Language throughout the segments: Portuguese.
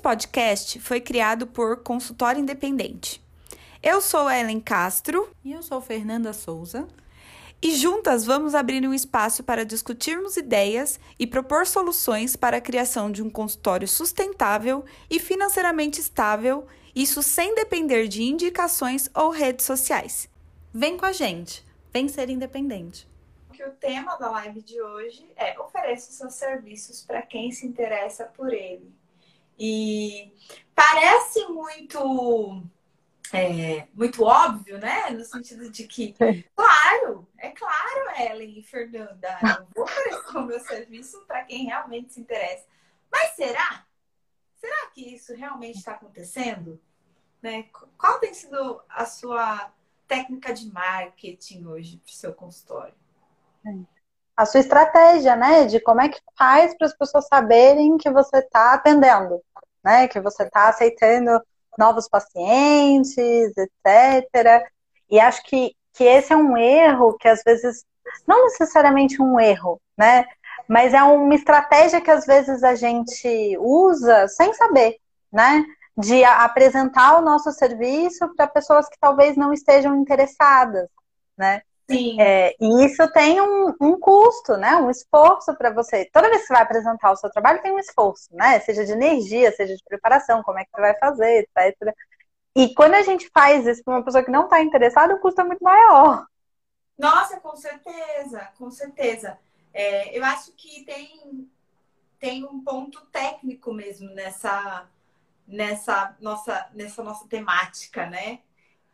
podcast foi criado por Consultório Independente. Eu sou Ellen Castro. E eu sou Fernanda Souza. E juntas vamos abrir um espaço para discutirmos ideias e propor soluções para a criação de um consultório sustentável e financeiramente estável, isso sem depender de indicações ou redes sociais. Vem com a gente, vem ser independente. O tema da live de hoje é ofereça seus serviços para quem se interessa por ele. E parece muito é, muito óbvio, né? No sentido de que, claro, é claro, Ellen e Fernanda, eu vou oferecer o meu serviço para quem realmente se interessa. Mas será? Será que isso realmente está acontecendo? Né? Qual tem sido a sua técnica de marketing hoje para o seu consultório? A sua estratégia, né? De como é que faz para as pessoas saberem que você está atendendo, né? Que você está aceitando novos pacientes, etc. E acho que, que esse é um erro que às vezes, não necessariamente um erro, né? Mas é uma estratégia que às vezes a gente usa sem saber, né? De apresentar o nosso serviço para pessoas que talvez não estejam interessadas, né? Sim. É, e isso tem um, um, custo, né? Um esforço para você. Toda vez que você vai apresentar o seu trabalho, tem um esforço, né? Seja de energia, seja de preparação, como é que você vai fazer, etc. E quando a gente faz isso para uma pessoa que não está interessada, o custo é muito maior. Nossa, com certeza, com certeza. É, eu acho que tem, tem um ponto técnico mesmo nessa, nessa, nossa, nessa nossa temática, né?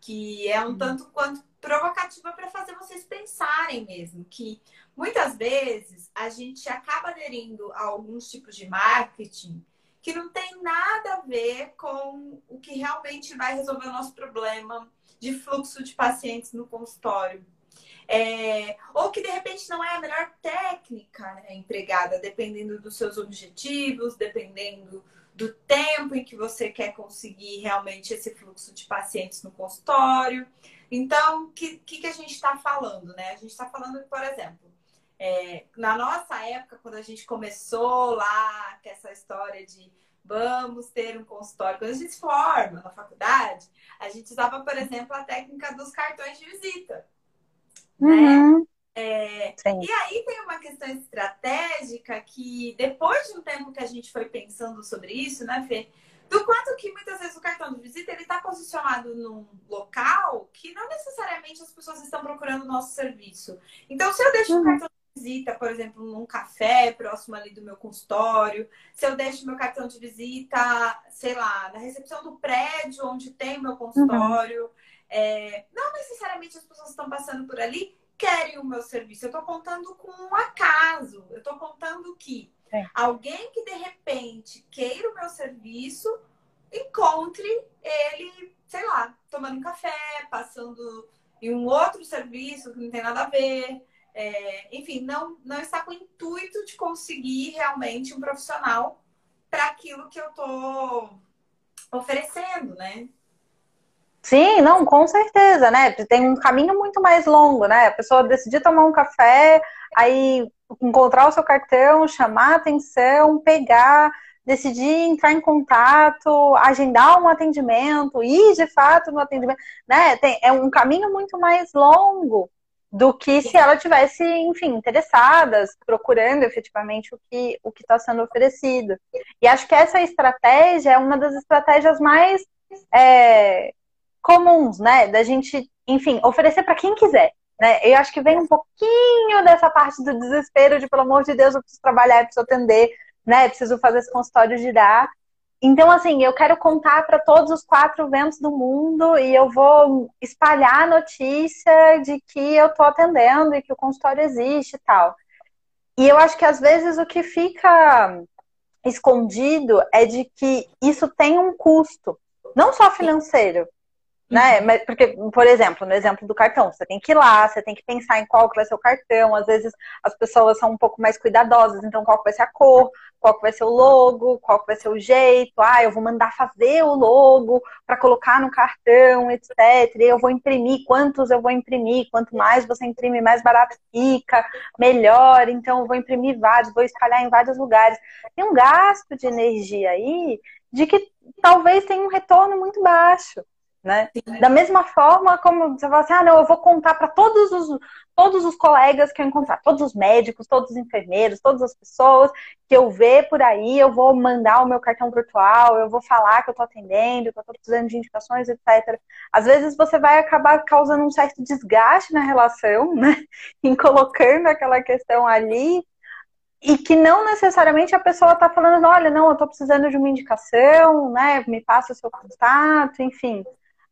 Que é um tanto quanto provocativa para fazer vocês pensarem mesmo que muitas vezes a gente acaba aderindo a alguns tipos de marketing que não tem nada a ver com o que realmente vai resolver o nosso problema de fluxo de pacientes no consultório. É, ou que de repente não é a melhor técnica né, empregada, dependendo dos seus objetivos, dependendo do tempo em que você quer conseguir realmente esse fluxo de pacientes no consultório. Então, o que, que, que, a gente está falando, né? A gente está falando, por exemplo, é, na nossa época, quando a gente começou lá, com essa história de vamos ter um consultório, quando a gente se forma na faculdade, a gente usava, por exemplo, a técnica dos cartões de visita. Né? Uhum. Né? É, e aí tem uma questão estratégica que, depois de um tempo que a gente foi pensando sobre isso, né, Fê? Do quanto que muitas vezes o cartão de visita ele está posicionado num local que não necessariamente as pessoas estão procurando o nosso serviço. Então, se eu deixo uhum. um cartão de visita, por exemplo, num café próximo ali do meu consultório, se eu deixo meu cartão de visita, sei lá, na recepção do prédio onde tem o meu consultório, uhum. é, não necessariamente as pessoas estão passando por ali querem o meu serviço. Eu estou contando com um acaso. Eu estou contando que é. Alguém que de repente queira o meu serviço, encontre ele, sei lá, tomando um café, passando em um outro serviço que não tem nada a ver. É, enfim, não, não está com o intuito de conseguir realmente um profissional para aquilo que eu estou oferecendo, né? Sim, não, com certeza, né? Tem um caminho muito mais longo, né? A pessoa decidir tomar um café, aí encontrar o seu cartão, chamar atenção, pegar, decidir entrar em contato, agendar um atendimento, ir de fato no atendimento, né? Tem, é um caminho muito mais longo do que se ela tivesse, enfim, interessadas, procurando efetivamente o que o que está sendo oferecido. E acho que essa estratégia é uma das estratégias mais é, comuns, né? Da gente, enfim, oferecer para quem quiser. Né? Eu acho que vem um pouquinho dessa parte do desespero de, pelo amor de Deus, eu preciso trabalhar, eu preciso atender, né? Eu preciso fazer esse consultório girar. Então, assim, eu quero contar para todos os quatro ventos do mundo e eu vou espalhar a notícia de que eu estou atendendo e que o consultório existe e tal. E eu acho que às vezes o que fica escondido é de que isso tem um custo, não só financeiro, né? Uhum. Mas, porque, por exemplo, no exemplo do cartão, você tem que ir lá, você tem que pensar em qual que vai ser o cartão. Às vezes as pessoas são um pouco mais cuidadosas, então qual que vai ser a cor, qual que vai ser o logo, qual que vai ser o jeito. Ah, eu vou mandar fazer o logo para colocar no cartão, etc. E eu vou imprimir quantos eu vou imprimir. Quanto mais você imprime, mais barato fica, melhor. Então eu vou imprimir vários, vou espalhar em vários lugares. Tem um gasto de energia aí de que talvez tenha um retorno muito baixo. Né? Da mesma forma como você fala assim, ah, não, eu vou contar para todos os, todos os colegas que eu encontrar, todos os médicos, todos os enfermeiros, todas as pessoas que eu ver por aí, eu vou mandar o meu cartão virtual, eu vou falar que eu estou atendendo, que eu estou precisando de indicações, etc. Às vezes você vai acabar causando um certo desgaste na relação, né? Em colocando aquela questão ali, e que não necessariamente a pessoa está falando, olha, não, eu estou precisando de uma indicação, né? Me passa o seu contato, enfim.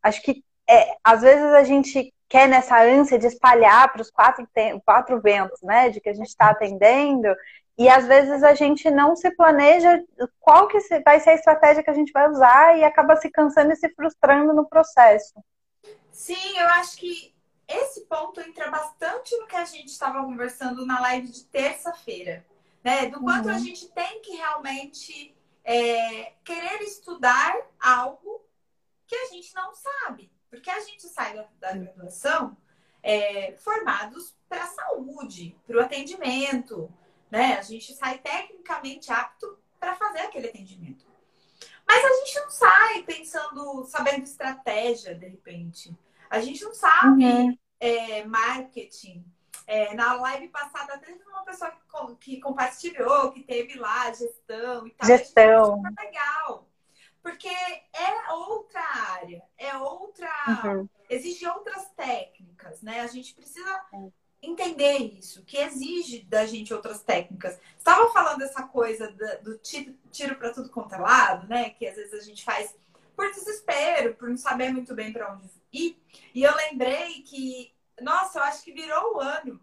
Acho que é, às vezes a gente quer nessa ânsia de espalhar para os quatro, quatro ventos, né? De que a gente está atendendo, e às vezes a gente não se planeja qual que vai ser a estratégia que a gente vai usar e acaba se cansando e se frustrando no processo. Sim, eu acho que esse ponto entra bastante no que a gente estava conversando na live de terça-feira, né? Do quanto uhum. a gente tem que realmente é, querer estudar algo que a gente não sabe. Porque a gente sai da, da graduação é, formados para a saúde, para o atendimento, né? A gente sai tecnicamente apto para fazer aquele atendimento. Mas a gente não sai pensando, sabendo estratégia, de repente. A gente não sabe uhum. é, marketing. É, na live passada, teve uma pessoa que, que, compartilhou, que teve lá gestão e tal. Gestão. legal. Porque é outra área, é outra. Uhum. Exige outras técnicas, né? A gente precisa é. entender isso, que exige da gente outras técnicas. Estava falando essa coisa do tiro, tiro para tudo quanto é lado, né? Que às vezes a gente faz por desespero, por não saber muito bem para onde ir. E eu lembrei que, nossa, eu acho que virou o ano.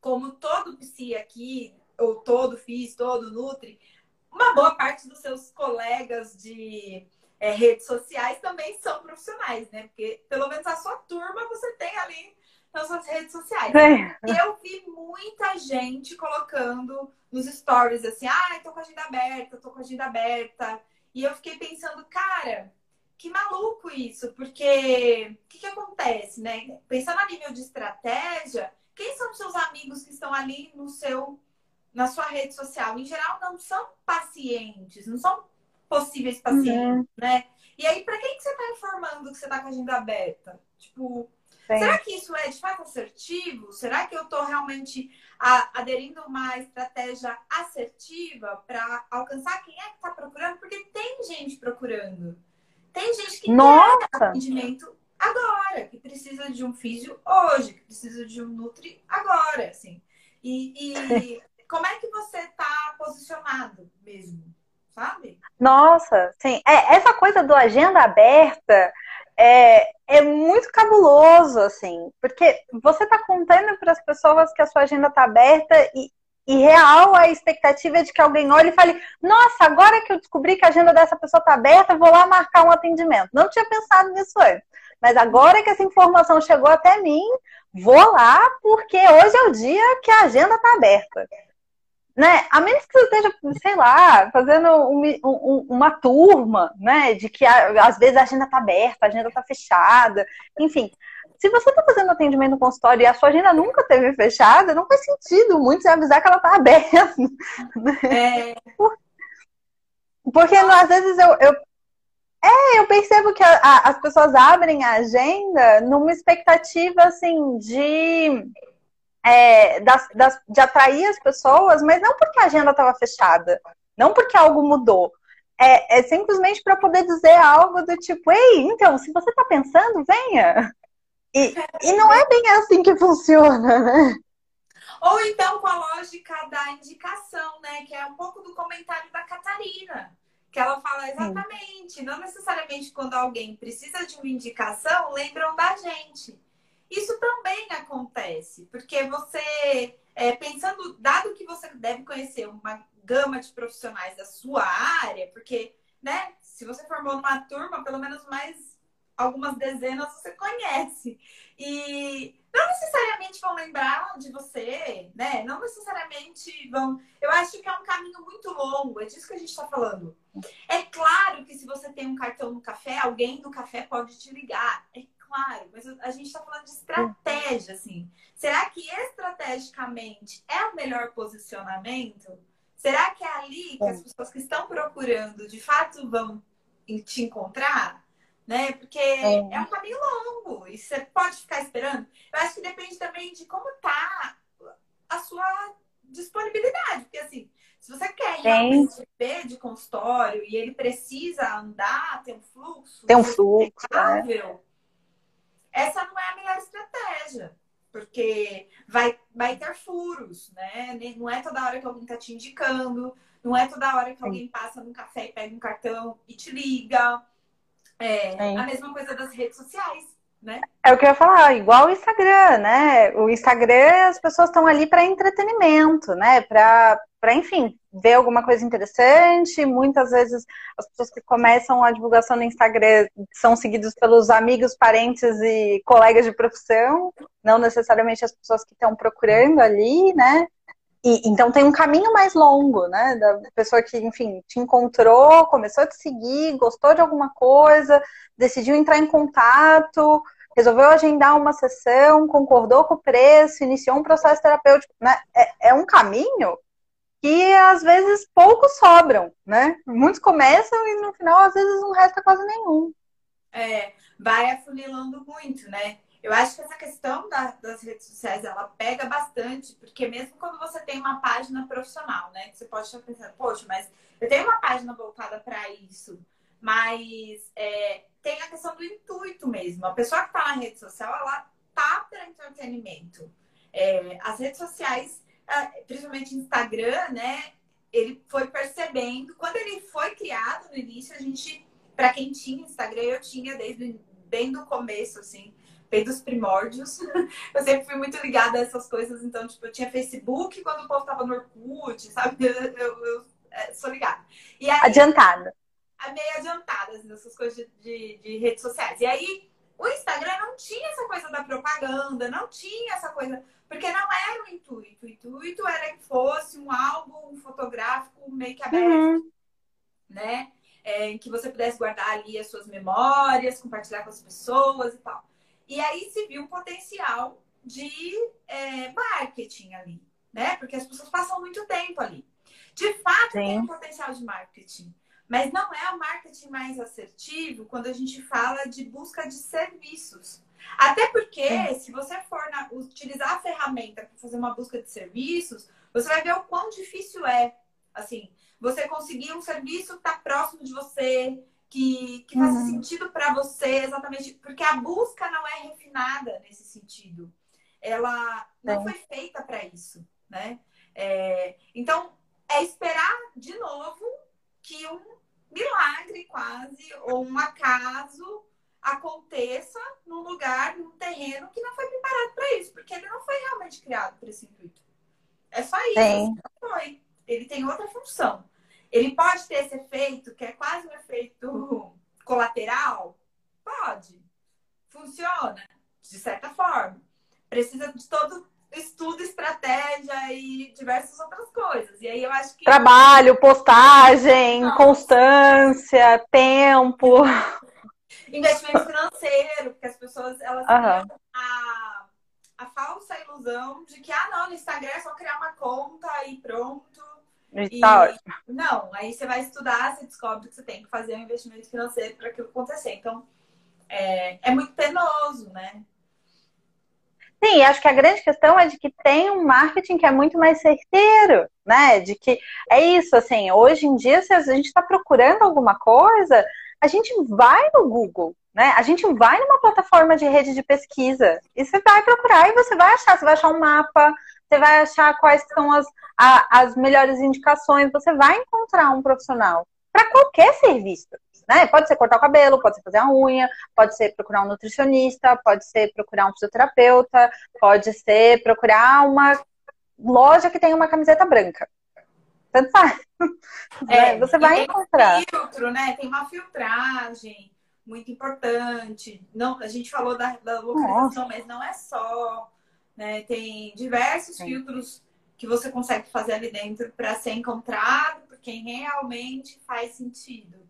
Como todo psi aqui, ou todo FIS, todo Nutri, uma boa parte dos seus colegas de é, redes sociais também são profissionais, né? Porque pelo menos a sua turma você tem ali nas suas redes sociais. É. E eu vi muita gente colocando nos stories assim, ah, tô com a agenda aberta, tô com a agenda aberta. E eu fiquei pensando, cara, que maluco isso, porque o que, que acontece, né? Pensando a nível de estratégia, quem são os seus amigos que estão ali no seu na sua rede social, em geral, não são pacientes, não são possíveis pacientes, uhum. né? E aí, para quem que você está informando que você está com a agenda aberta? Tipo, Sim. será que isso é de fato assertivo? Será que eu estou realmente a, aderindo a uma estratégia assertiva para alcançar quem é que está procurando? Porque tem gente procurando. Tem gente que Nossa. quer atendimento agora, que precisa de um físio hoje, que precisa de um nutri agora, assim. E, e como é que você está posicionado mesmo, sabe? Nossa, sim. É, essa coisa do agenda aberta é, é muito cabuloso, assim, porque você está contando para as pessoas que a sua agenda está aberta e, e real a expectativa é de que alguém olhe e fale: Nossa, agora que eu descobri que a agenda dessa pessoa está aberta, vou lá marcar um atendimento. Não tinha pensado nisso antes. Mas agora que essa informação chegou até mim, vou lá, porque hoje é o dia que a agenda está aberta né? A menos que você esteja, sei lá, fazendo um, um, uma turma, né? De que às vezes a agenda está aberta, a agenda está fechada, enfim. Se você está fazendo atendimento no consultório e a sua agenda nunca teve fechada, não faz sentido muito você avisar que ela está aberta. É. Porque às vezes eu, eu, é, eu percebo que a, a, as pessoas abrem a agenda numa expectativa assim de é, das, das, de atrair as pessoas, mas não porque a agenda estava fechada, não porque algo mudou. É, é simplesmente para poder dizer algo do tipo, ei, então, se você está pensando, venha. E, e não é bem assim que funciona, né? Ou então com a lógica da indicação, né? Que é um pouco do comentário da Catarina. Que ela fala exatamente, Sim. não necessariamente quando alguém precisa de uma indicação, lembram da gente. Isso também acontece, porque você, é, pensando, dado que você deve conhecer uma gama de profissionais da sua área, porque, né, se você formou numa turma, pelo menos mais algumas dezenas você conhece. E não necessariamente vão lembrar de você, né? Não necessariamente vão. Eu acho que é um caminho muito longo, é disso que a gente está falando. É claro que se você tem um cartão no café, alguém do café pode te ligar. É claro, mas a gente está falando de estratégia, assim. Será que estrategicamente é o melhor posicionamento? Será que é ali que as pessoas que estão procurando de fato vão te encontrar? Né? Porque é. é um caminho longo e você pode ficar esperando. Eu acho que depende também de como tá a sua disponibilidade. Porque assim, se você quer realmente ver de consultório e ele precisa andar, ter um fluxo, ter um fluxo, né? Essa não é a melhor estratégia. Porque vai, vai ter furos, né? Não é toda hora que alguém tá te indicando, não é toda hora que alguém passa no café e pega um cartão e te liga. É, a mesma coisa das redes sociais né? É o que eu ia falar, igual o Instagram, né? O Instagram, as pessoas estão ali para entretenimento, né? Para, enfim, ver alguma coisa interessante. Muitas vezes as pessoas que começam a divulgação no Instagram são seguidos pelos amigos, parentes e colegas de profissão, não necessariamente as pessoas que estão procurando ali, né? E, então tem um caminho mais longo, né? Da pessoa que, enfim, te encontrou, começou a te seguir, gostou de alguma coisa, decidiu entrar em contato, resolveu agendar uma sessão, concordou com o preço, iniciou um processo terapêutico. Né? É, é um caminho que às vezes poucos sobram, né? Muitos começam e no final às vezes não resta quase nenhum. É, vai afunilando muito, né? Eu acho que essa questão da, das redes sociais, ela pega bastante, porque mesmo quando você tem uma página profissional, né? Você pode estar pensando, poxa, mas eu tenho uma página voltada para isso, mas é, tem a questão do intuito mesmo. A pessoa que está na rede social, ela tá para entretenimento. É, as redes sociais, principalmente Instagram, né? Ele foi percebendo, quando ele foi criado no início, a gente, para quem tinha Instagram, eu tinha desde bem do começo, assim, bem dos primórdios. Eu sempre fui muito ligada a essas coisas, então, tipo, eu tinha Facebook quando o povo tava no Orkut, sabe? Eu, eu, eu, é, sou ligada. E aí, Adiantada. Meio adiantada assim, nessas coisas de, de, de redes sociais. E aí, o Instagram não tinha essa coisa da propaganda, não tinha essa coisa. Porque não era o intuito. O intuito era que fosse um álbum fotográfico meio que aberto, uhum. né? É, em que você pudesse guardar ali as suas memórias, compartilhar com as pessoas e tal. E aí se viu um potencial de é, marketing ali, né? Porque as pessoas passam muito tempo ali. De fato, Sim. tem um potencial de marketing. Mas não é o marketing mais assertivo quando a gente fala de busca de serviços. Até porque, Sim. se você for na, utilizar a ferramenta para fazer uma busca de serviços, você vai ver o quão difícil é. Assim, você conseguir um serviço que está próximo de você, que, que faça uhum. sentido para você, exatamente, porque a busca não é refinada nesse sentido. Ela não é. foi feita para isso, né? É, então, é esperar de novo que um milagre quase, ou um acaso aconteça num lugar, num terreno que não foi preparado para isso, porque ele não foi realmente criado para esse intuito. É só isso. Sim. Foi. Ele tem outra função. Ele pode ter esse efeito, que é quase um efeito colateral? Pode. Funciona, de certa forma. Precisa de todo estudo, estratégia e diversas outras coisas. E aí eu acho que. Trabalho, postagem, constância, tempo. Investimento financeiro, porque as pessoas elas uhum. a, a falsa ilusão de que, ah, não, no Instagram é só criar uma conta e pronto. E, tá não, aí você vai estudar, você descobre que você tem que fazer um investimento financeiro para aquilo acontecer. Então, é, é muito penoso, né? Sim, acho que a grande questão é de que tem um marketing que é muito mais certeiro, né? De que é isso, assim, hoje em dia, se a gente está procurando alguma coisa, a gente vai no Google, né? A gente vai numa plataforma de rede de pesquisa e você vai procurar e você vai achar, você vai achar um mapa, você vai achar quais são as, a, as melhores indicações, você vai encontrar um profissional para qualquer serviço. Né? Pode ser cortar o cabelo, pode ser fazer a unha, pode ser procurar um nutricionista, pode ser procurar um fisioterapeuta, pode ser procurar uma loja que tem uma camiseta branca. Tanto faz. É, você vai encontrar. Tem filtro, né? Tem uma filtragem muito importante. Não, a gente falou da, da localização, Nossa. mas não é só. Né? Tem diversos Sim. filtros que você consegue fazer ali dentro para ser encontrado por quem realmente faz sentido.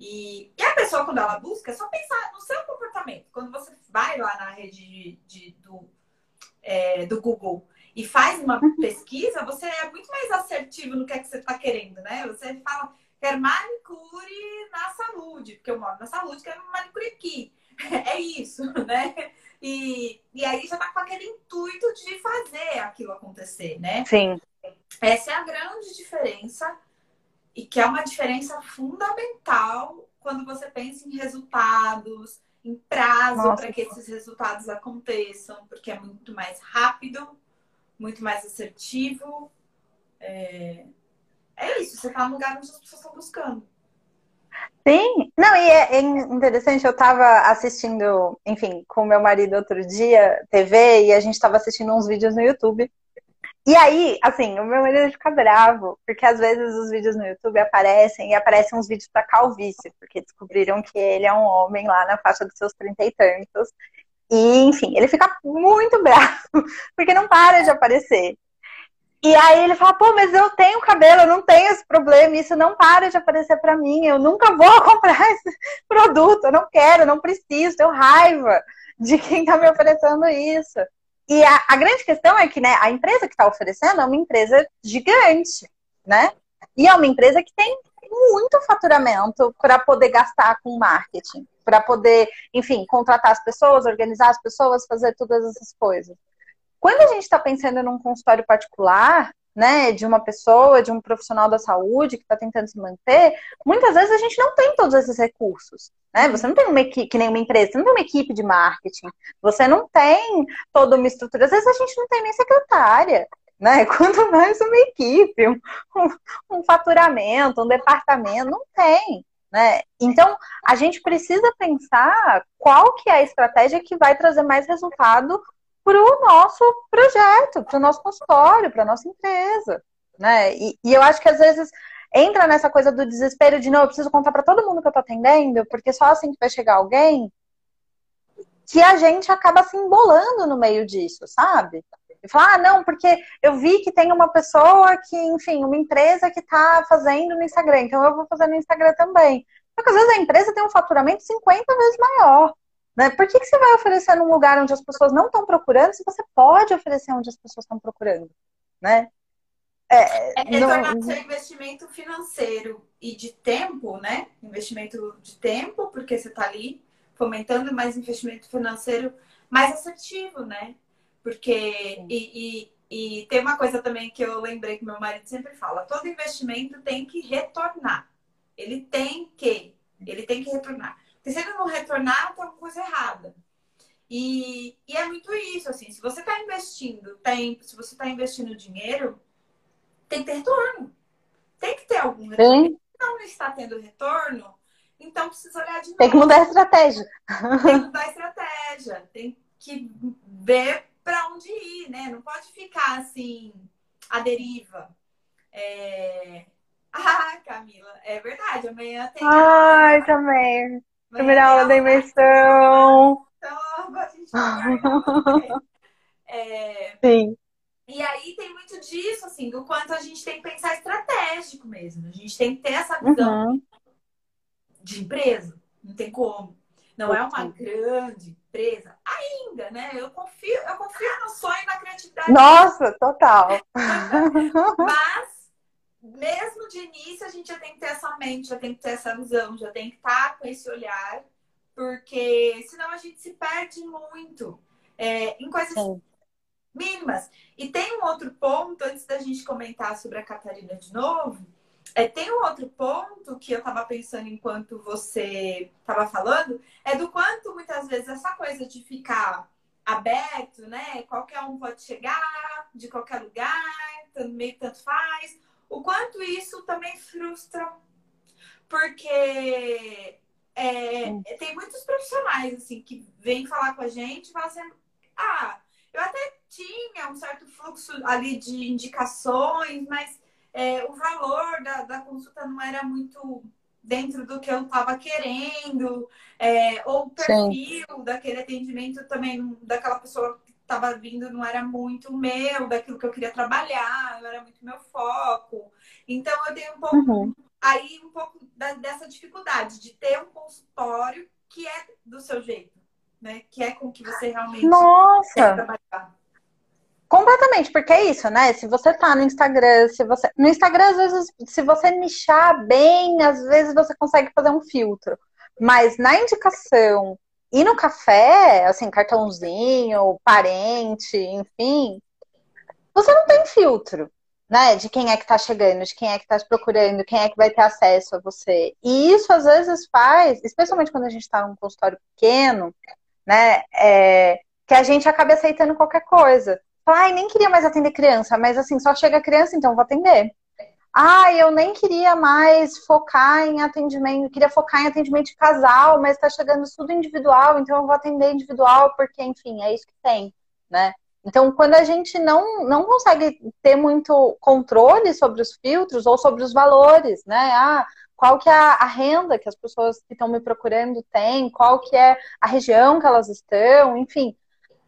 E, e, a pessoa, quando ela busca, é só pensar no seu comportamento. Quando você vai lá na rede de, de do, é, do Google e faz uma pesquisa, você é muito mais assertivo no que é que você está querendo, né? Você fala, quero manicure na saúde, porque eu moro na saúde, quero manicure aqui. É isso, né? E, e aí já tá com aquele intuito de fazer aquilo acontecer, né? Sim. Essa é a grande diferença e que é uma diferença fundamental quando você pensa em resultados, em prazo para que esses resultados aconteçam, porque é muito mais rápido, muito mais assertivo. É, é isso, você está no lugar onde as pessoas estão buscando. Sim, não, e é, é interessante, eu estava assistindo, enfim, com meu marido outro dia, TV, e a gente estava assistindo uns vídeos no YouTube. E aí, assim, o meu marido fica bravo, porque às vezes os vídeos no YouTube aparecem e aparecem uns vídeos para calvície, porque descobriram que ele é um homem lá na faixa dos seus trinta e tantos. E, enfim, ele fica muito bravo, porque não para de aparecer. E aí ele fala, pô, mas eu tenho cabelo, eu não tenho esse problema, isso não para de aparecer para mim, eu nunca vou comprar esse produto, eu não quero, eu não preciso, tenho raiva de quem tá me oferecendo isso. E a, a grande questão é que né, a empresa que está oferecendo é uma empresa gigante, né? E é uma empresa que tem muito faturamento para poder gastar com marketing, para poder, enfim, contratar as pessoas, organizar as pessoas, fazer todas essas coisas. Quando a gente está pensando num consultório particular, né, de uma pessoa, de um profissional da saúde que está tentando se manter, muitas vezes a gente não tem todos esses recursos. Né? Você não tem uma equipe, nem uma empresa, você não tem uma equipe de marketing, você não tem toda uma estrutura, às vezes a gente não tem nem secretária, né? Quanto mais uma equipe, um, um, um faturamento, um departamento, não tem. Né? Então, a gente precisa pensar qual que é a estratégia que vai trazer mais resultado para o nosso projeto, para o nosso consultório, para a nossa empresa. Né? E, e, eu acho que às vezes entra nessa coisa do desespero de não, eu preciso contar para todo mundo que eu estou atendendo, porque só assim que vai chegar alguém, que a gente acaba se embolando no meio disso, sabe? E falar, ah, não, porque eu vi que tem uma pessoa que, enfim, uma empresa que está fazendo no Instagram, então eu vou fazer no Instagram também. Porque às vezes a empresa tem um faturamento 50 vezes maior. Né? Por que, que você vai oferecer num lugar onde as pessoas não estão procurando se você pode oferecer onde as pessoas estão procurando? Né? É, é retornar não... seu investimento financeiro e de tempo, né? Investimento de tempo, porque você está ali fomentando mais investimento financeiro mais assertivo, né? Porque e, e, e, tem uma coisa também que eu lembrei que meu marido sempre fala: todo investimento tem que retornar. Ele tem que, ele tem que retornar. Porque se ele não retornar, tem alguma coisa errada. E, e é muito isso, assim, se você está investindo tempo, se você está investindo dinheiro, tem que ter retorno. Tem que ter algum retorno. Se não está tendo retorno, então precisa olhar de novo. Tem que mudar a estratégia. Tem que mudar a estratégia. Tem que ver para onde ir, né? Não pode ficar assim, à deriva. É... Ah, Camila, é verdade. Amanhã tem. Ai, também. Primeira aula da imersão. Então, a gente vai é... Sim. E aí tem muito disso, assim, do quanto a gente tem que pensar estratégico mesmo. A gente tem que ter essa visão uhum. de empresa. Não tem como. Não é uma grande empresa ainda, né? Eu confio, eu confio no sonho e na criatividade. Nossa, total. Mas mesmo de início, a gente já tem que ter essa mente, já tem que ter essa visão, já tem que estar com esse olhar, porque senão a gente se perde muito é, em coisas Sim. mínimas. E tem um outro ponto, antes da gente comentar sobre a Catarina de novo, é, tem um outro ponto que eu estava pensando enquanto você estava falando, é do quanto muitas vezes essa coisa de ficar aberto, né? Qualquer um pode chegar, de qualquer lugar, meio tanto faz o quanto isso também frustra, porque é, tem muitos profissionais assim que vêm falar com a gente falam assim, ah, eu até tinha um certo fluxo ali de indicações, mas é, o valor da, da consulta não era muito dentro do que eu estava querendo, é, ou o perfil Sim. daquele atendimento também, daquela pessoa estava vindo não era muito meu, daquilo que eu queria trabalhar, não era muito meu foco. Então eu tenho um pouco uhum. aí um pouco da, dessa dificuldade de ter um consultório que é do seu jeito, né? Que é com que você realmente Nossa. quer trabalhar. Completamente, porque é isso, né? Se você tá no Instagram, se você. No Instagram, às vezes, se você nichar bem, às vezes você consegue fazer um filtro. Mas na indicação e no café, assim, cartãozinho, parente, enfim, você não tem filtro, né? De quem é que tá chegando, de quem é que tá te procurando, quem é que vai ter acesso a você. E isso às vezes faz, especialmente quando a gente tá num consultório pequeno, né? É, que a gente acaba aceitando qualquer coisa. Ai, nem queria mais atender criança, mas assim, só chega criança, então vou atender. Ah, eu nem queria mais focar em atendimento, queria focar em atendimento de casal, mas está chegando tudo individual, então eu vou atender individual, porque, enfim, é isso que tem, né? Então, quando a gente não, não consegue ter muito controle sobre os filtros ou sobre os valores, né? Ah, qual que é a, renda que as pessoas que estão me procurando têm, qual que é a região que elas estão, enfim.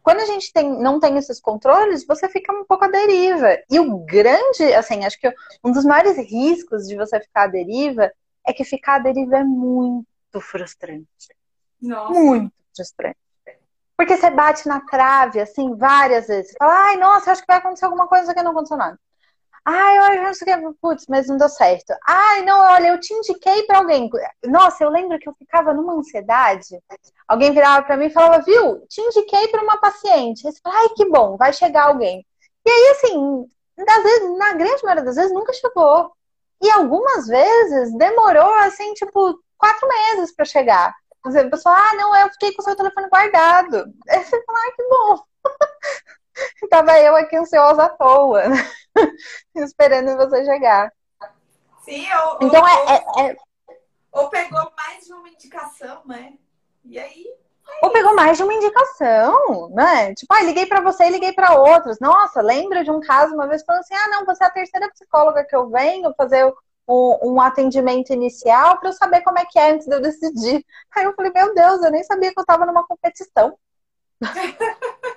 Quando a gente tem, não tem esses controles, você fica um pouco à deriva. E o grande, assim, acho que um dos maiores riscos de você ficar à deriva é que ficar à deriva é muito frustrante. Nossa. Muito frustrante. Porque você bate na trave, assim, várias vezes. Você fala, ai, nossa, acho que vai acontecer alguma coisa que não aconteceu nada. Ai, eu acho que, putz, mas não deu certo. Ai, não, olha, eu te indiquei para alguém. Nossa, eu lembro que eu ficava numa ansiedade. Alguém virava para mim e falava, viu, te indiquei para uma paciente. Fala, ai, que bom, vai chegar alguém. E aí, assim, vezes, na grande maioria das vezes, nunca chegou. E algumas vezes demorou, assim, tipo, quatro meses para chegar. A pessoa, ah, não, eu fiquei com o seu telefone guardado. Aí você fala, ai, que bom. Tava eu aqui ansiosa à toa, né? esperando você chegar. Sim, ou, então ou, é, é, é, ou pegou mais de uma indicação, né? E aí ou pegou mais de uma indicação, né? Tipo, ah, liguei para você e liguei para outros. Nossa, lembra de um caso uma vez falando assim: ah, não, você é a terceira psicóloga que eu venho fazer um, um atendimento inicial para eu saber como é que é antes de eu decidir. Aí eu falei: meu Deus, eu nem sabia que eu estava numa competição.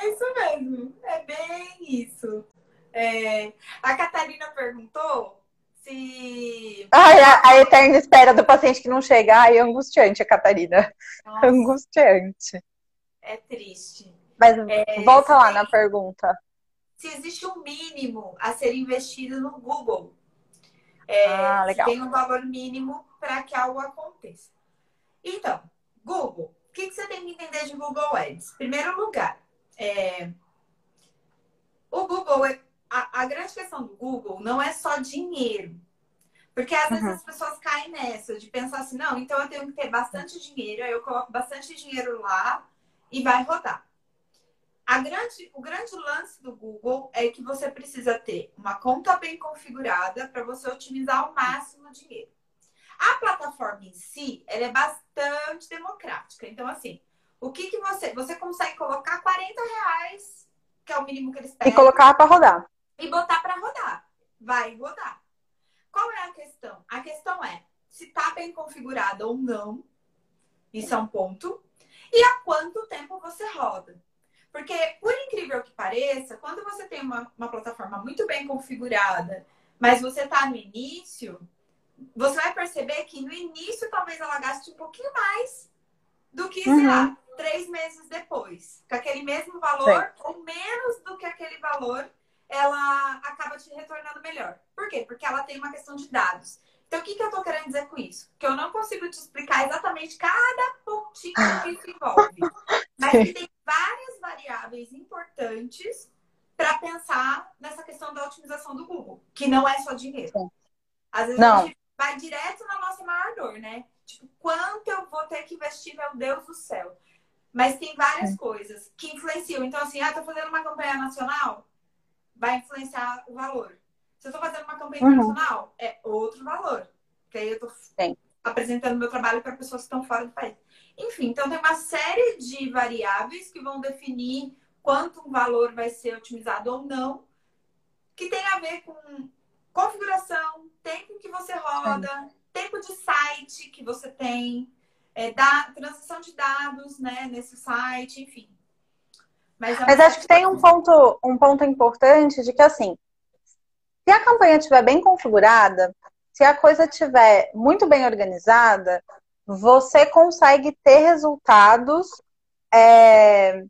É isso mesmo, é bem isso. É... A Catarina perguntou se. Ai, a, a, eterna espera do paciente que não chega. Ai, é angustiante, a Catarina. Nossa. Angustiante. É triste. Mas é, volta lá tem... na pergunta. Se existe um mínimo a ser investido no Google. É, ah, legal. tem um valor mínimo para que algo aconteça. Então, Google. O que, que você tem que entender de Google Ads? Primeiro lugar, é... O Google, é... a, a, grande questão do Google não é só dinheiro. Porque às vezes uhum. as pessoas caem nessa de pensar assim, não, então eu tenho que ter bastante dinheiro, aí eu coloco bastante dinheiro lá e vai rodar. A grande, o grande lance do Google é que você precisa ter uma conta bem configurada para você otimizar ao máximo o dinheiro. A plataforma em si, ela é bastante democrática. Então, assim, o que, que você. Você consegue colocar 40 reais, que é o mínimo que eles pedem. E colocar para rodar. E botar para rodar. Vai rodar. Qual é a questão? A questão é se está bem configurada ou não. Isso é um ponto. E há quanto tempo você roda. Porque, por incrível que pareça, quando você tem uma, uma plataforma muito bem configurada, mas você está no início, você vai perceber que no início talvez ela gaste um pouquinho mais do que, uhum. sei lá, três meses depois. Com aquele mesmo valor, Sim. ou menos do que aquele valor, ela acaba te retornando melhor. Por quê? Porque ela tem uma questão de dados. Então, o que, que eu estou querendo dizer com isso? Que eu não consigo te explicar exatamente cada pontinho que isso envolve. Mas que tem várias variáveis importantes para pensar nessa questão da otimização do Google, que não é só dinheiro. Às vezes não. a gente vai direto na nossa maior dor, né? Tipo, quanto eu vou ter que investir, meu Deus do céu. Mas tem várias coisas que influenciam. Então, assim, ah, tô fazendo uma campanha nacional, vai influenciar o valor. Se eu tô fazendo uma campanha uhum. internacional, é outro valor. Porque aí eu tô Sim. apresentando meu trabalho para pessoas que estão fora do país. Enfim, então tem uma série de variáveis que vão definir quanto um valor vai ser otimizado ou não, que tem a ver com configuração, tempo que você roda, Sim. tempo de site que você tem, é, da transição de dados né, nesse site, enfim. Mas, é Mas acho que tem um ponto, um ponto importante de que assim, se a campanha estiver bem configurada, se a coisa estiver muito bem organizada, você consegue ter resultados é,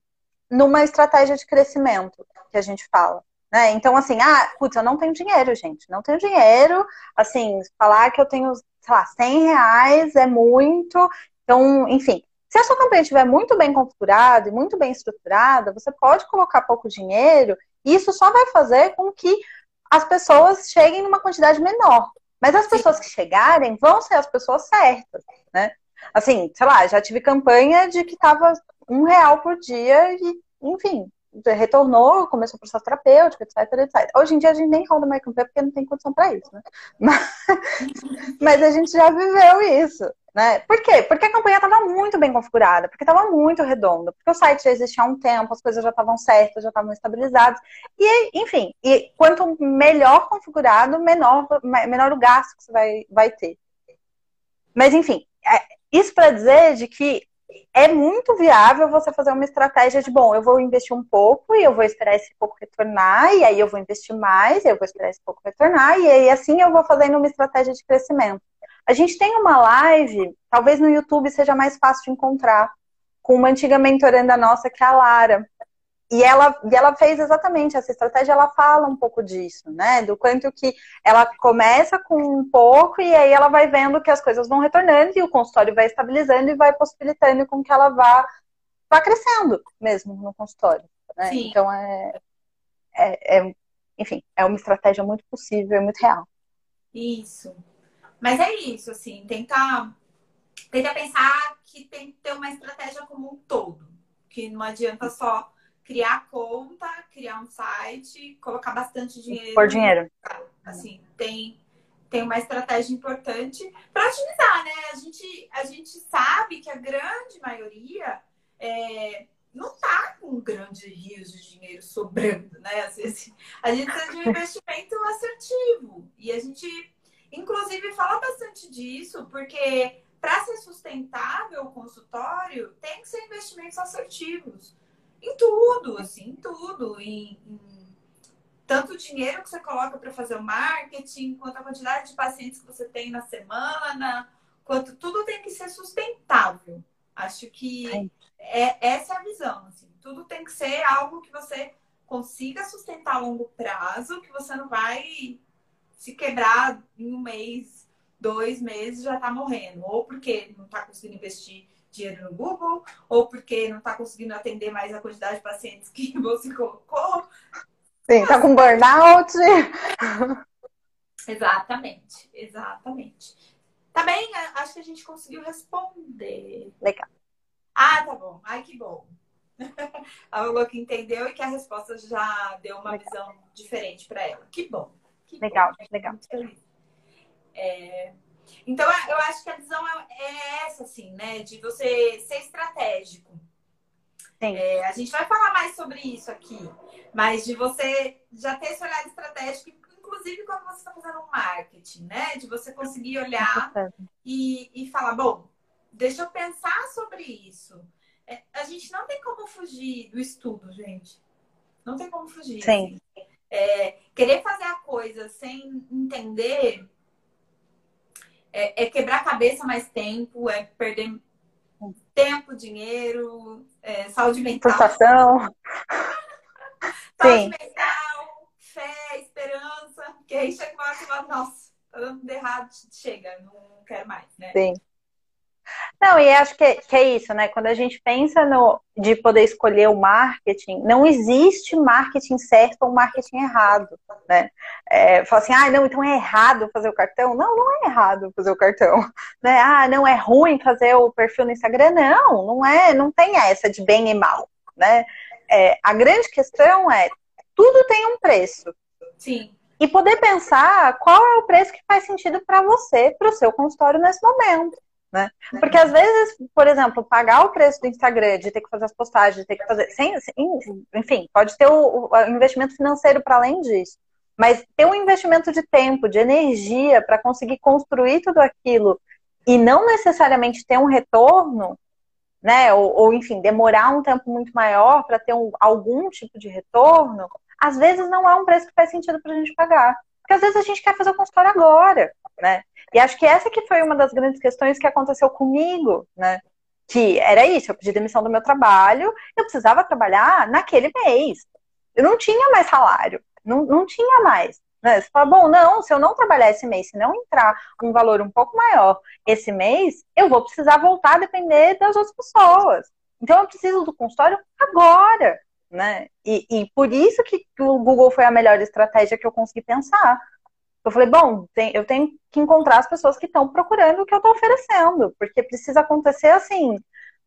numa estratégia de crescimento. que a gente fala. Né? Então, assim, ah, putz, eu não tenho dinheiro, gente. Não tenho dinheiro. Assim, falar que eu tenho, sei lá, 100 reais é muito. Então, enfim, se a sua campanha estiver muito bem configurada e muito bem estruturada, você pode colocar pouco dinheiro e isso só vai fazer com que as pessoas cheguem numa quantidade menor. Mas as pessoas que chegarem vão ser as pessoas certas, né? Assim, sei lá, já tive campanha de que tava um real por dia e, enfim, retornou, começou o processo terapêutico, etc, etc. Hoje em dia a gente nem roda mais campanha porque não tem condição para isso, né? Mas, mas, a gente já viveu isso, né? Por quê? Porque a campanha estava muito bem configurada, porque estava muito redonda, porque o site já existia há um tempo, as coisas já estavam certas, já estavam estabilizadas. E, enfim, e quanto melhor configurado, menor, menor o gasto que você vai, vai ter. Mas, enfim, é, isso para dizer de que é muito viável você fazer uma estratégia de, bom, eu vou investir um pouco e eu vou esperar esse pouco retornar, e aí eu vou investir mais, e eu vou esperar esse pouco retornar, e aí assim eu vou fazendo uma estratégia de crescimento. A gente tem uma live, talvez no YouTube seja mais fácil de encontrar, com uma antiga mentoranda nossa, que é a Lara. E ela, e ela fez exatamente essa estratégia, ela fala um pouco disso, né? Do quanto que ela começa com um pouco e aí ela vai vendo que as coisas vão retornando e o consultório vai estabilizando e vai possibilitando com que ela vá, vá crescendo mesmo no consultório. Né? Então é, é, é, enfim, é uma estratégia muito possível, é muito real. Isso. Mas é isso, assim, tentar, tentar pensar que tem que ter uma estratégia como um todo. Que não adianta só criar conta, criar um site, colocar bastante dinheiro. Por dinheiro. Assim, tem, tem uma estratégia importante para otimizar, né? A gente, a gente sabe que a grande maioria é, não está com grandes rios de dinheiro sobrando, né? Às vezes, a gente precisa de um investimento assertivo. E a gente, inclusive, fala bastante disso, porque para ser sustentável o consultório, tem que ser investimentos assertivos em tudo, assim, em tudo. Em, em tanto o dinheiro que você coloca para fazer o marketing, quanto a quantidade de pacientes que você tem na semana, quanto tudo tem que ser sustentável. Acho que é, essa é a visão. Assim. Tudo tem que ser algo que você consiga sustentar a longo prazo, que você não vai se quebrar em um mês, dois meses já tá morrendo. Ou porque não está conseguindo investir dinheiro no Google, ou porque não está conseguindo atender mais a quantidade de pacientes que você colocou. Sim, está com burnout. exatamente, exatamente. Tá bem? Acho que a gente conseguiu responder. Legal. Ah, tá bom. Ai, que bom. a Lula que entendeu e que a resposta já deu uma legal. visão diferente para ela. Que bom. Legal, legal. É... Então, eu acho que a visão é, é essa, assim, né? De você ser estratégico. É, a gente vai falar mais sobre isso aqui, mas de você já ter esse olhar estratégico, inclusive quando você está fazendo um marketing, né? De você conseguir olhar e, e falar, bom, deixa eu pensar sobre isso. É, a gente não tem como fugir do estudo, gente. Não tem como fugir. Sim. Assim. É, querer fazer a coisa sem entender é, é quebrar a cabeça mais tempo, é perder tempo, dinheiro, é, saúde mental. Frustração. saúde Sim. mental, fé, esperança. Que aí chega uma hora que fala, nossa, tá dando errado, chega, não quero mais, né? Sim. Não, e acho que, que é isso, né? Quando a gente pensa no de poder escolher o marketing, não existe marketing certo ou marketing errado, né? É, fala assim, ah, não, então é errado fazer o cartão? Não, não é errado fazer o cartão, né? Ah, não é ruim fazer o perfil no Instagram? Não, não é, não tem essa de bem e mal, né? É, a grande questão é, tudo tem um preço. Sim. E poder pensar qual é o preço que faz sentido para você, para o seu consultório nesse momento. Né? Porque às vezes, por exemplo, pagar o preço do Instagram, de ter que fazer as postagens, de ter que fazer. Sem, sem enfim, pode ter o, o investimento financeiro para além disso. Mas ter um investimento de tempo, de energia para conseguir construir tudo aquilo e não necessariamente ter um retorno, né? Ou, ou enfim, demorar um tempo muito maior para ter um, algum tipo de retorno, às vezes não é um preço que faz sentido para a gente pagar. Porque às vezes a gente quer fazer o consultório agora, né? E acho que essa que foi uma das grandes questões que aconteceu comigo, né? Que era isso, eu pedi demissão do meu trabalho, eu precisava trabalhar naquele mês. eu não tinha mais salário, não, não tinha mais. Né? Você fala, bom, não, se eu não trabalhar esse mês, se não entrar um valor um pouco maior esse mês, eu vou precisar voltar a depender das outras pessoas. Então eu preciso do consultório agora, né? E, e por isso que o Google foi a melhor estratégia que eu consegui pensar. Eu falei, bom, tem, eu tenho que encontrar as pessoas que estão procurando o que eu estou oferecendo, porque precisa acontecer assim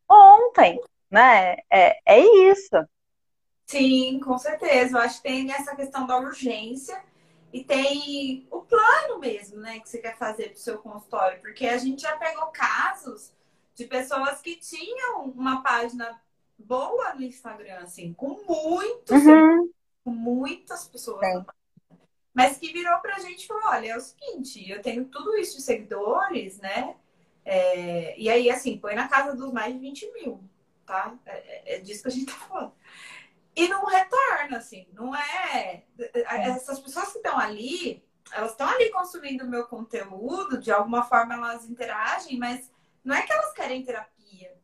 ontem, né? É, é isso. Sim, com certeza. Eu acho que tem essa questão da urgência e tem o plano mesmo, né, que você quer fazer para o seu consultório, porque a gente já pegou casos de pessoas que tinham uma página boa no Instagram, assim, com muitos, uhum. com muitas pessoas. Sim. Mas que virou pra gente e falou: olha, é o seguinte, eu tenho tudo isso de seguidores, né? É, e aí, assim, põe na casa dos mais de 20 mil, tá? É, é, é disso que a gente tá falando. E não retorna, assim, não é. Essas pessoas que estão ali, elas estão ali consumindo o meu conteúdo, de alguma forma elas interagem, mas não é que elas querem terapia.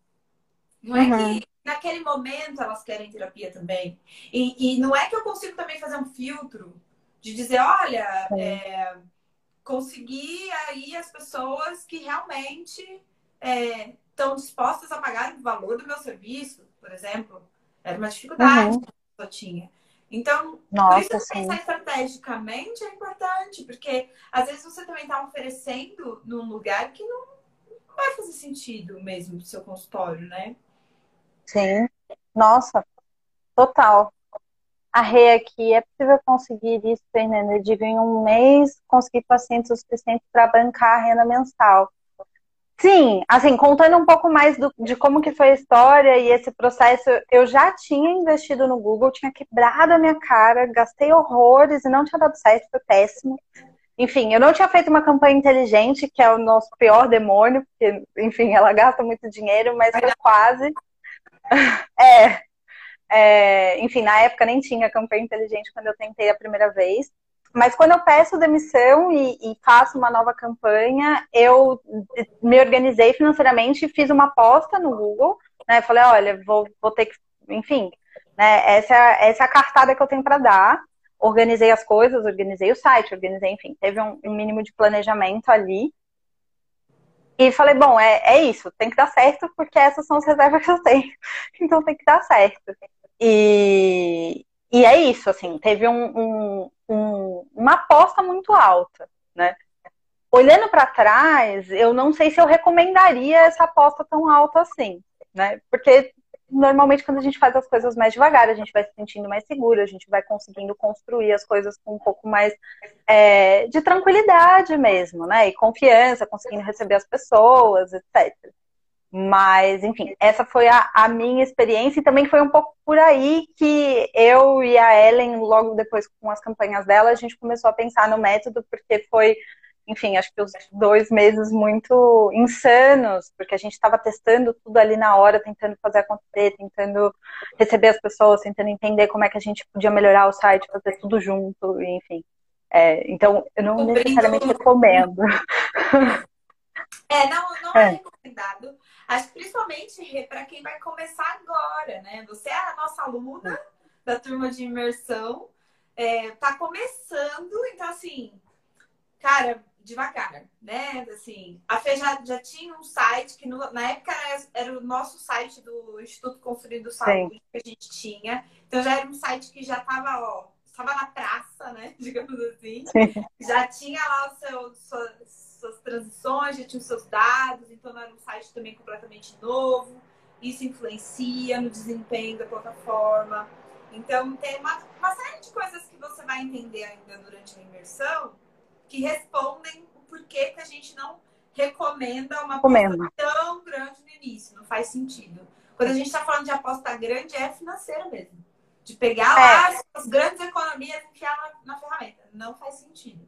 Não é uhum. que naquele momento elas querem terapia também. E, e, não é que eu consigo também fazer um filtro de dizer, olha, é, conseguir aí as pessoas que realmente estão é, dispostas a pagar o valor do meu serviço, por exemplo. Era uma dificuldade uhum. que eu tinha. Então, Nossa, por isso sim. pensar estrategicamente é importante, porque às vezes você também está oferecendo num lugar que não vai fazer sentido mesmo pro seu consultório, né? Sim. Nossa, total. A Rê aqui, é possível conseguir isso, Fernanda? Eu digo, em um mês, conseguir pacientes o suficiente para bancar a renda mensal. Sim, assim, contando um pouco mais do, de como que foi a história e esse processo, eu já tinha investido no Google, tinha quebrado a minha cara, gastei horrores e não tinha dado certo, foi péssimo. Enfim, eu não tinha feito uma campanha inteligente, que é o nosso pior demônio, porque, enfim, ela gasta muito dinheiro, mas foi quase. é, é, enfim, na época nem tinha campanha inteligente quando eu tentei a primeira vez. Mas quando eu peço demissão e, e, faço uma nova campanha, eu me organizei financeiramente e fiz uma aposta no Google. Né? Falei, olha, vou, vou ter que, enfim, né? essa, essa é a cartada que eu tenho para dar. Organizei as coisas, organizei o site, organizei, enfim, teve um, um mínimo de planejamento ali. E falei, bom, é, é isso, tem que dar certo, porque essas são as reservas que eu tenho. Então tem que dar certo. E, e é isso, assim, teve um, um, um, uma aposta muito alta, né? Olhando para trás, eu não sei se eu recomendaria essa aposta tão alta assim, né? Porque normalmente quando a gente faz as coisas mais devagar, a gente vai se sentindo mais seguro, a gente vai conseguindo construir as coisas com um pouco mais é, de tranquilidade mesmo, né? E confiança, conseguindo receber as pessoas, etc. Mas, enfim, essa foi a, a, minha experiência e também foi um pouco por aí que eu e a Ellen, logo depois com as campanhas dela, a gente começou a pensar no método, porque foi, enfim, acho que os dois meses muito insanos, porque a gente estava testando tudo ali na hora, tentando fazer acontecer, tentando receber as pessoas, tentando entender como é que a gente podia melhorar o site, fazer tudo junto, enfim. É, então, eu não necessariamente recomendo. É, não, não é, é recomendado. Acho que principalmente para quem vai começar agora, né? Você é a nossa aluna da turma de imersão, é, tá começando, então assim, cara, devagar, né? Assim, a Fê já, já tinha um site que no, na época era, era, o nosso site do Instituto Construído Saúde Sim. que a gente tinha. Então já era um site que já estava, ó, estava na praça, né? Digamos assim. Sim. Já tinha lá o seu, suas, suas transições, já tinha os seus dados, então era um site também completamente novo. Isso influencia no desempenho da plataforma. Então, tem uma, uma série de coisas que você vai entender ainda durante a imersão que respondem o porquê que a gente não recomenda uma aposta tão grande no início. Não faz sentido. Quando a gente está falando de aposta grande, é financeira mesmo. De pegar é. lá as grandes economias e enfiar na, na ferramenta. Não faz sentido.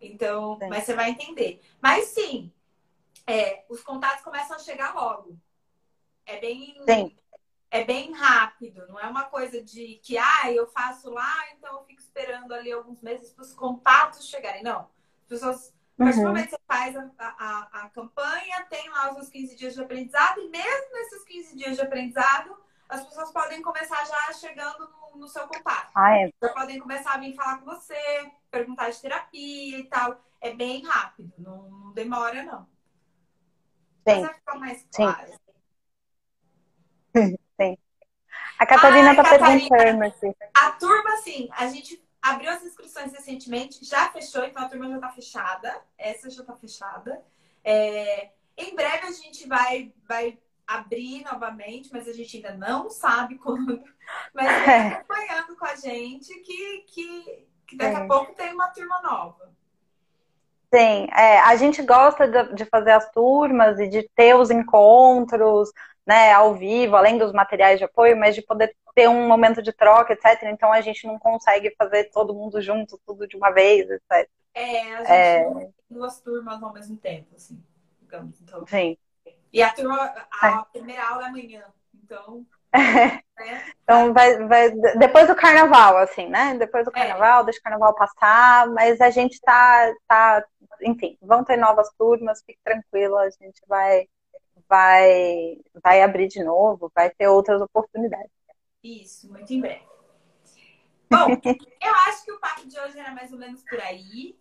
Então, sim. mas você vai entender. Mas sim, é, os contatos começam a chegar logo. É bem, sim. é bem rápido, não é uma coisa de que ah, eu faço lá, então eu fico esperando ali alguns meses para os contatos chegarem. Não. As pessoas, a partir do uhum. momento que você faz a, a, a campanha, tem lá os seus 15 dias de aprendizado, e mesmo nesses 15 dias de aprendizado, as pessoas podem começar já chegando no, no seu contato. Ah, é. Já podem começar a vir falar com você, perguntar de terapia e tal. É bem rápido, não, não demora, não. Mas Sim, vai ficar mais sim. claro. sim. A Catarina tá Catarina. perguntando aqui. A turma, assim, a gente abriu as inscrições recentemente, já fechou, então a turma já tá fechada. Essa já tá fechada. É, em breve a gente vai, vai abrir novamente, mas a gente ainda não sabe quando. Mas vem acompanhando com a gente que, que, que daqui a Sim. pouco tem uma turma nova. Sim, é, a gente gosta de, de fazer as turmas e de ter os encontros, né, ao vivo, além dos materiais de apoio, mas de poder ter um momento de troca, etc. Então a gente não consegue fazer todo mundo junto, tudo de uma vez, etc. É, a gente É. não tem duas turmas ao mesmo tempo, assim, digamos. Então. Sim. E a turma, a primeira aula é amanhã. Então, né? Então vai, vai depois do carnaval, assim, né? Depois do É. carnaval, deixa o carnaval passar, mas a gente tá, tá, enfim, vão ter novas turmas, fique tranquila, a gente vai, vai, vai abrir de novo, vai ter outras oportunidades. Isso, muito em breve. Bom, eu acho que o papo de hoje era mais ou menos por aí.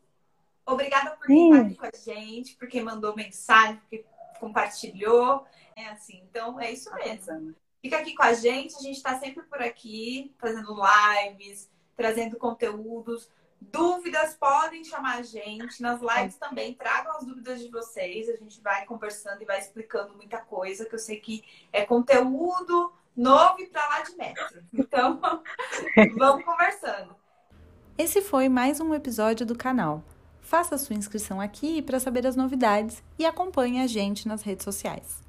Obrigada por Sim. estar aqui com a gente, porque mandou mensagem, porque compartilhou. É assim, então é isso mesmo. Fica aqui com a gente, a gente está sempre por aqui, fazendo lives, trazendo conteúdos. Dúvidas podem chamar a gente. Nas lives também tragam as dúvidas de vocês. A gente vai conversando e vai explicando muita coisa, que eu sei que é conteúdo novo e pra lá de metro. Então, vamos conversando. Esse foi mais um episódio do canal. Faça sua inscrição aqui para saber as novidades e acompanhe a gente nas redes sociais.